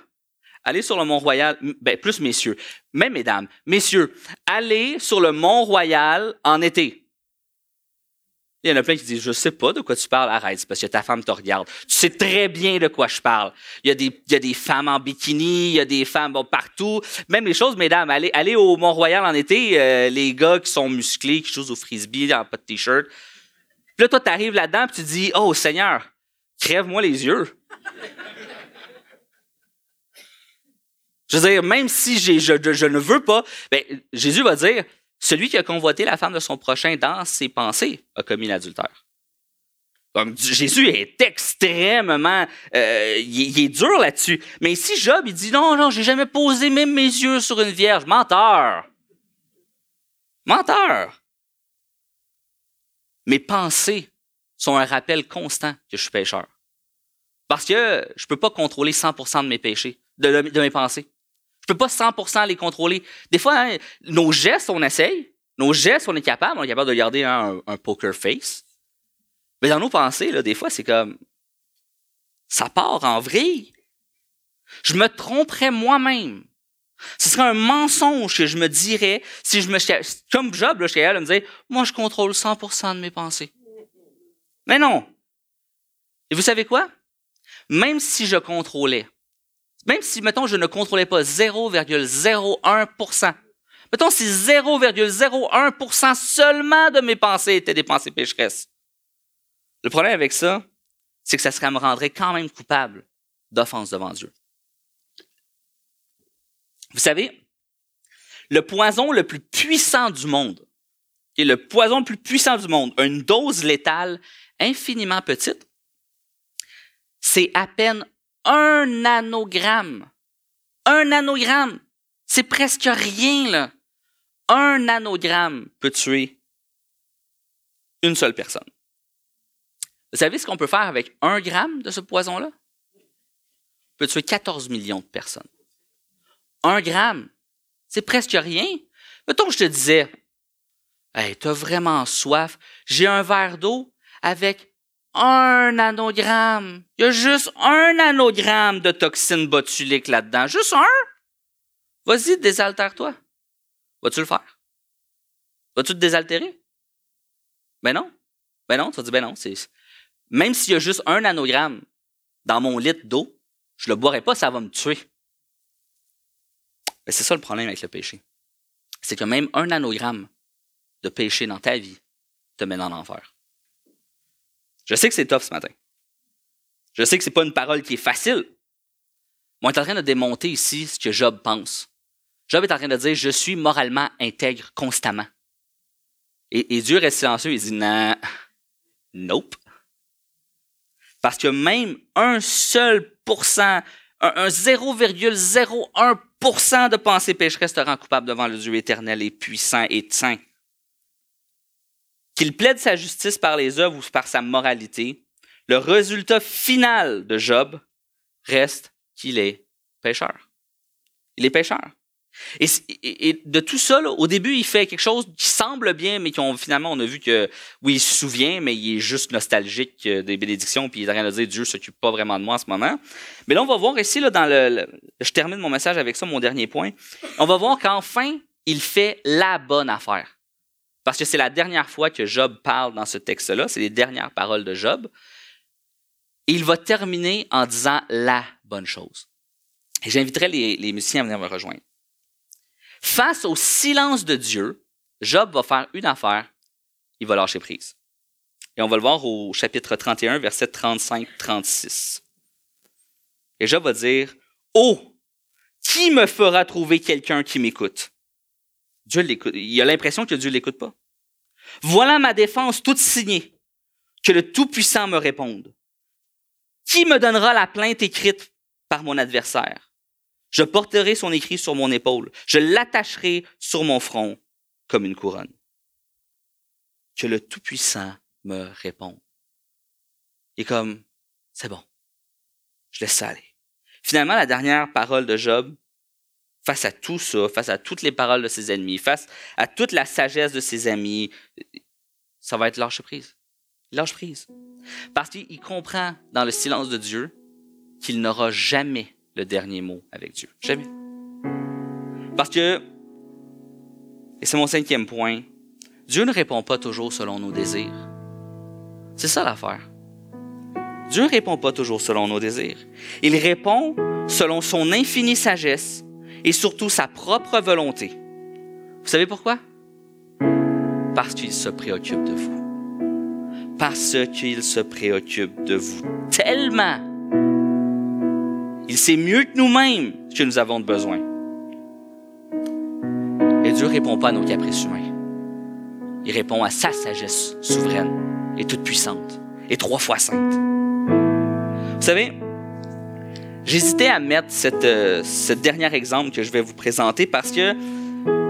Allez sur le Mont Royal, ben, plus messieurs, même mesdames, messieurs, allez sur le Mont Royal en été. Il y en a plein qui disent, je sais pas de quoi tu parles, arrête, parce que ta femme te regarde. Tu sais très bien de quoi je parle. Il y a des, femmes en bikini, il y a des femmes bon, partout. Même les choses, mesdames, allez, allez au Mont-Royal en été, euh, les gars qui sont musclés, qui jouent au frisbee, en pas de t-shirt. Puis là, toi, tu arrives là-dedans, puis tu dis, oh Seigneur, crève-moi les yeux. Je veux dire, même si je, ne veux pas, ben, Jésus va dire, celui qui a convoité la femme de son prochain dans ses pensées a commis l'adultère. Donc, Jésus est extrêmement, euh, il, est dur là-dessus. Mais ici, Job, il dit non, non, j'ai jamais posé même mes yeux sur une vierge. Menteur. Menteur. Mes pensées sont un rappel constant que je suis pécheur. Parce que je peux pas contrôler 100% de mes péchés, de mes pensées. Je peux pas 100% les contrôler. Des fois, hein, nos gestes, on essaye. Nos gestes, on est capable. On est capable de garder un, poker face. Mais dans nos pensées, là, des fois, c'est comme... Ça part en vrille. Je me tromperais moi-même. Ce serait un mensonge que je me dirais si je me... Comme Job, là, je suis me dire, moi, je contrôle 100% de mes pensées. Mais non. Et vous savez quoi? Même si je contrôlais même si, mettons, je ne contrôlais pas 0,01%, mettons si 0,01% seulement de mes pensées étaient des pensées pécheresses. Le problème avec ça, c'est que ça, me rendrait quand même coupable d'offense devant Dieu. Vous savez, le poison le plus puissant du monde, et le poison le plus puissant du monde, une dose létale infiniment petite, c'est à peine un nanogramme. Un nanogramme. C'est presque rien, là. Un nanogramme peut tuer une seule personne. Vous savez ce qu'on peut faire avec un gramme de ce poison-là? On peut tuer 14 millions de personnes. Un gramme, c'est presque rien. Mettons que je te disais, hey, t'as vraiment soif, j'ai un verre d'eau avec un nanogramme. Il y a juste un nanogramme de toxine botulique là-dedans. Juste un? Vas-y, désaltère-toi. Vas-tu le faire? Vas-tu te désaltérer? Ben non. Ben non, tu vas dire, ben non. C'est... Même s'il y a juste un nanogramme dans mon litre d'eau, je le boirai pas, ça va me tuer. Ben, c'est ça le problème avec le péché. C'est que même un nanogramme de péché dans ta vie te met dans l'enfer. Je sais que c'est tough ce matin. Je sais que c'est pas une parole qui est facile. Moi, on est en train de démonter ici ce que Job pense. Job est en train de dire Je suis moralement intègre constamment. Et, Dieu reste silencieux. Il dit Non, nope. Parce que même un seul pourcent, un, un 0,01% de pensée pécheresse te rend coupable devant le Dieu éternel et puissant et saint qu'il plaide sa justice par les œuvres ou par sa moralité, le résultat final de Job reste qu'il est pécheur. Il est pécheur. Et, de tout ça, au début, il fait quelque chose qui semble bien, mais qu'on finalement, on a vu que, oui, il se souvient, mais il est juste nostalgique euh, des bénédictions, puis il est en train de dire Dieu s'occupe pas vraiment de moi en ce moment. Mais là, on va voir ici, dans le, je termine mon message avec ça, mon dernier point. On va voir qu'enfin, il fait la bonne affaire. Parce que c'est la dernière fois que Job parle dans ce texte-là, c'est les dernières paroles de Job. Et il va terminer en disant la bonne chose. Et j'inviterai les, musiciens à venir me rejoindre. Face au silence de Dieu, Job va faire une affaire, il va lâcher prise. Et on va le voir au chapitre 31, verset 35-36. Et Job va dire, Oh, qui me fera trouver quelqu'un qui m'écoute? Dieu l'écoute. Il a l'impression que Dieu l'écoute pas. Voilà ma défense toute signée. Que le Tout-Puissant me réponde. Qui me donnera la plainte écrite par mon adversaire? Je porterai son écrit sur mon épaule. Je l'attacherai sur mon front comme une couronne. Que le Tout-Puissant me réponde. Et comme, c'est bon. Je laisse ça aller. Finalement, la dernière parole de Job, face à tout ça, face à toutes les paroles de ses ennemis, face à toute la sagesse de ses amis, ça va être lâche prise. Lâche prise. Parce qu'il comprend dans le silence de Dieu qu'il n'aura jamais le dernier mot avec Dieu. Jamais. Parce que, et c'est mon cinquième point, Dieu ne répond pas toujours selon nos désirs. C'est ça l'affaire. Dieu ne répond pas toujours selon nos désirs. Il répond selon son infinie sagesse et surtout sa propre volonté. Vous savez pourquoi? Parce qu'il se préoccupe de vous. Parce qu'il se préoccupe de vous tellement. Il sait mieux que nous-mêmes ce que nous avons de besoin. Et Dieu ne répond pas à nos caprices humains. Il répond à sa sagesse souveraine et toute puissante et trois fois sainte. Vous savez, J'hésitais à mettre cette, euh, ce dernier exemple que je vais vous présenter parce que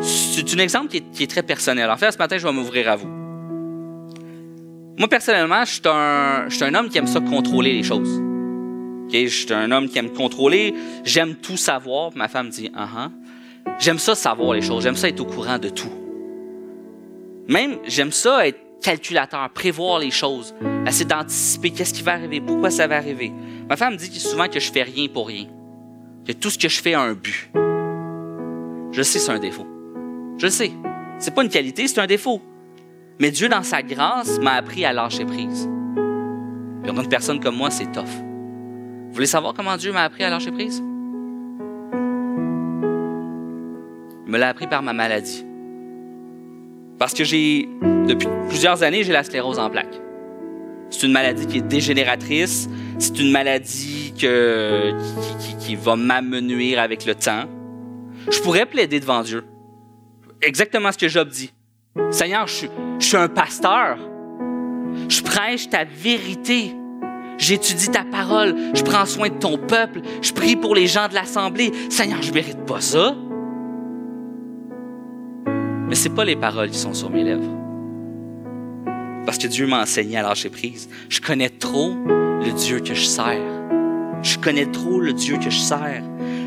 c'est un exemple qui est, très personnel. En fait, ce matin, je vais m'ouvrir à vous. Moi, personnellement, je suis un, je suis un homme qui aime ça contrôler les choses. Je suis un homme qui aime contrôler. J'aime tout savoir. Ma femme dit Ah uh J'aime ça savoir les choses. J'aime ça être au courant de tout. Même, j'aime ça être calculateur, prévoir les choses, essayer d'anticiper qu'est-ce qui va arriver, pourquoi ça va arriver. Ma femme me dit souvent que je fais rien pour rien, que tout ce que je fais a un but. Je sais c'est un défaut. Je sais. C'est pas une qualité, c'est un défaut. Mais Dieu, dans sa grâce, m'a appris à lâcher prise. Puis une personne comme moi, c'est tough. Vous voulez savoir comment Dieu m'a appris à lâcher prise? Il me l'a appris par ma maladie. Parce que j'ai, depuis plusieurs années, j'ai la sclérose en plaques. C'est une maladie qui est dégénératrice. C'est une maladie que, qui, va m'amenuire avec le temps. Je pourrais plaider devant Dieu. Exactement ce que Job dit. Seigneur, je, je suis un pasteur. Je prêche ta vérité. J'étudie ta parole. Je prends soin de ton peuple. Je prie pour les gens de l'assemblée. Seigneur, je mérite pas ça. Mais c'est pas les paroles qui sont sur mes lèvres. Parce que Dieu m'a enseigné à lâcher prise. Je connais trop le Dieu que je sers. Je connais trop le Dieu que je sers.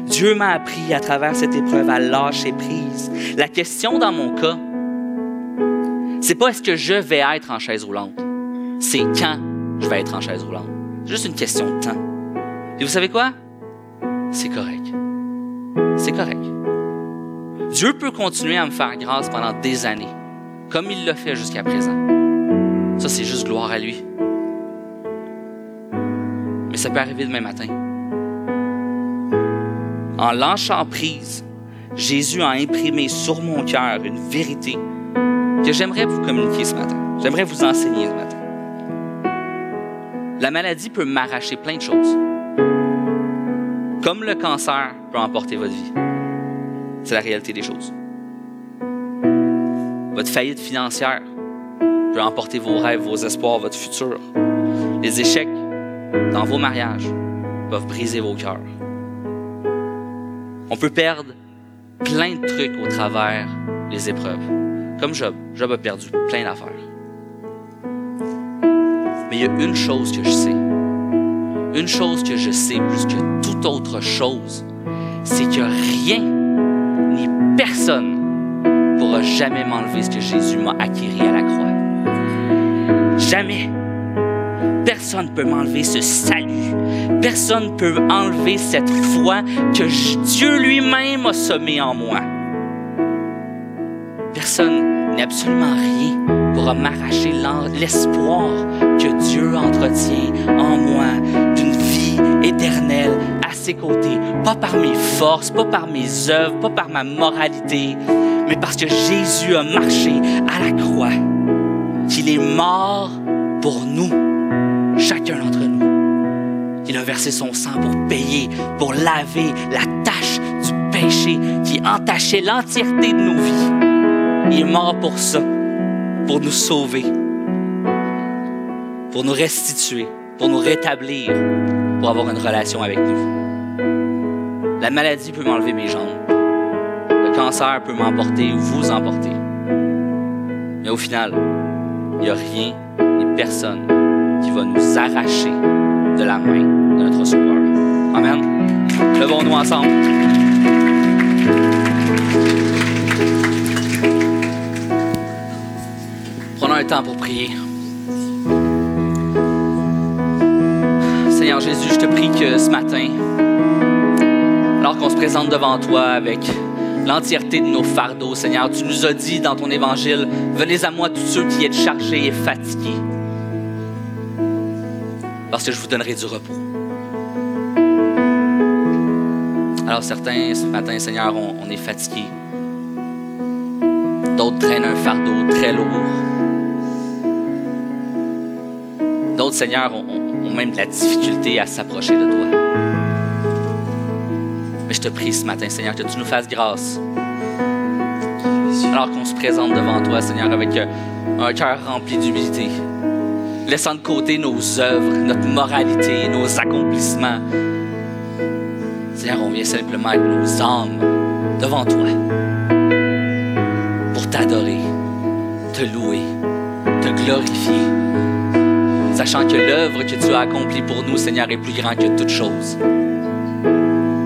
Dieu m'a appris à travers cette épreuve à lâcher prise. La question dans mon cas, c'est pas est-ce que je vais être en chaise roulante. C'est quand je vais être en chaise roulante. C'est juste une question de temps. Et vous savez quoi? C'est correct. C'est correct. Dieu peut continuer à me faire grâce pendant des années, comme il l'a fait jusqu'à présent. Ça, c'est juste gloire à lui. Mais ça peut arriver demain matin. En lâchant prise, Jésus a imprimé sur mon cœur une vérité que j'aimerais vous communiquer ce matin. J'aimerais vous enseigner ce matin. La maladie peut m'arracher plein de choses. Comme le cancer peut emporter votre vie. C'est la réalité des choses. Votre faillite financière peut emporter vos rêves, vos espoirs, votre futur. Les échecs dans vos mariages peuvent briser vos cœurs. On peut perdre plein de trucs au travers des épreuves. Comme Job. Job a perdu plein d'affaires. Mais il y a une chose que je sais. Une chose que je sais plus que toute autre chose, c'est que rien personne pourra jamais m'enlever ce que Jésus m'a acquis à la croix. Jamais. Personne ne peut m'enlever ce salut. Personne ne peut enlever cette foi que Dieu lui-même a semée en moi. Personne ni absolument rien pourra m'arracher l'espoir que Dieu entretient en moi d'une vie éternelle à ses côtés. Pas par mes forces, pas par mes œuvres, pas par ma moralité, mais parce que Jésus a marché à la croix, qu'il est mort pour nous, chacun d'entre nous. Il a versé son sang pour payer, pour laver la tâche du péché qui entachait l'entièreté de nos vies. Il est mort pour ça, pour nous sauver, pour nous restituer, pour nous rétablir, pour avoir une relation avec nous. La maladie peut m'enlever mes jambes. Le cancer peut m'emporter ou vous emporter. Mais au final, il n'y a rien ni personne qui va nous arracher de la main de notre Sauveur. Amen. Levons-nous ensemble. Prenons un temps pour prier. Seigneur Jésus, je te prie que ce matin, alors qu'on se présente devant toi avec l'entièreté de nos fardeaux, Seigneur, tu nous as dit dans ton évangile, venez à moi tous ceux qui êtes chargés et fatigués, parce que je vous donnerai du repos. Alors certains, ce matin, Seigneur, on, est fatigués. D'autres traînent un fardeau très lourd. D'autres, Seigneur, ont, même de la difficulté à s'approcher de toi. Mais je te prie ce matin, Seigneur, que tu nous fasses grâce. Alors qu'on se présente devant toi, Seigneur, avec euh, un cœur rempli d'humilité, laissant de côté nos œuvres, notre moralité, nos accomplissements, Seigneur, on vient simplement avec nos âmes devant toi pour t'adorer, te louer, te glorifier, sachant que l'œuvre que tu as accomplie pour nous, Seigneur, est plus grande que toute chose,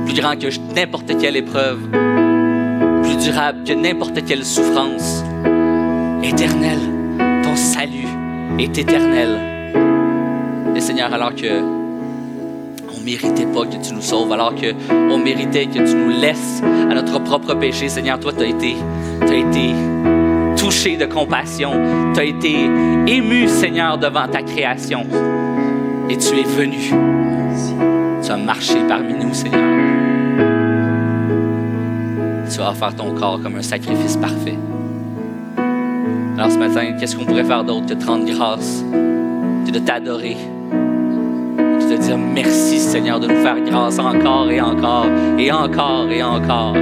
plus grande que n'importe quelle épreuve, plus durable que n'importe quelle souffrance, éternel. Ton salut est éternel. Et Seigneur, alors que on méritait pas que tu nous sauves, alors qu'on méritait que tu nous laisses à notre propre péché. Seigneur, toi, tu as été, as été touché de compassion. Tu as été ému, Seigneur, devant ta création. Et tu es venu. Tu as marché parmi nous, Seigneur. Tu as offert ton corps comme un sacrifice parfait. Alors ce matin, qu'est-ce qu'on pourrait faire d'autre que de te rendre grâce, que de t'adorer, de dire merci Seigneur de nous faire grâce encore et encore et encore et encore.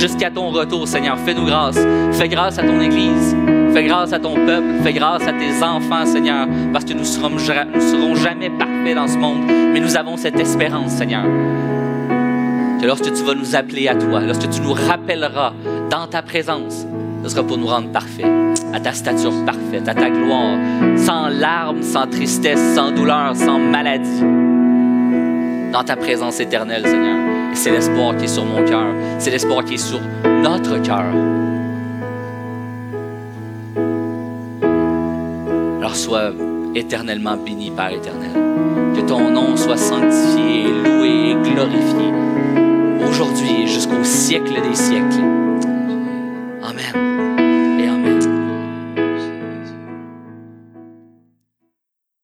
Jusqu'à ton retour, Seigneur, fais-nous grâce. Fais grâce à ton Église. Fais grâce à ton peuple. Fais grâce à tes enfants, Seigneur, parce que nous nous serons jamais parfaits dans ce monde, mais nous avons cette espérance, Seigneur. Que lorsque tu vas nous appeler à toi, lorsque tu nous rappelleras dans ta présence, ce sera pour nous rendre parfaits, à ta stature parfaite, à ta gloire, sans larmes, sans tristesse, sans douleur, sans maladie. Dans ta présence éternelle, Seigneur. C'est l'espoir qui est sur mon cœur. C'est l'espoir qui est sur notre cœur. Alors sois éternellement béni, Père éternel. Que ton nom soit sanctifié, loué et glorifié aujourd'hui et jusqu'au siècle des siècles.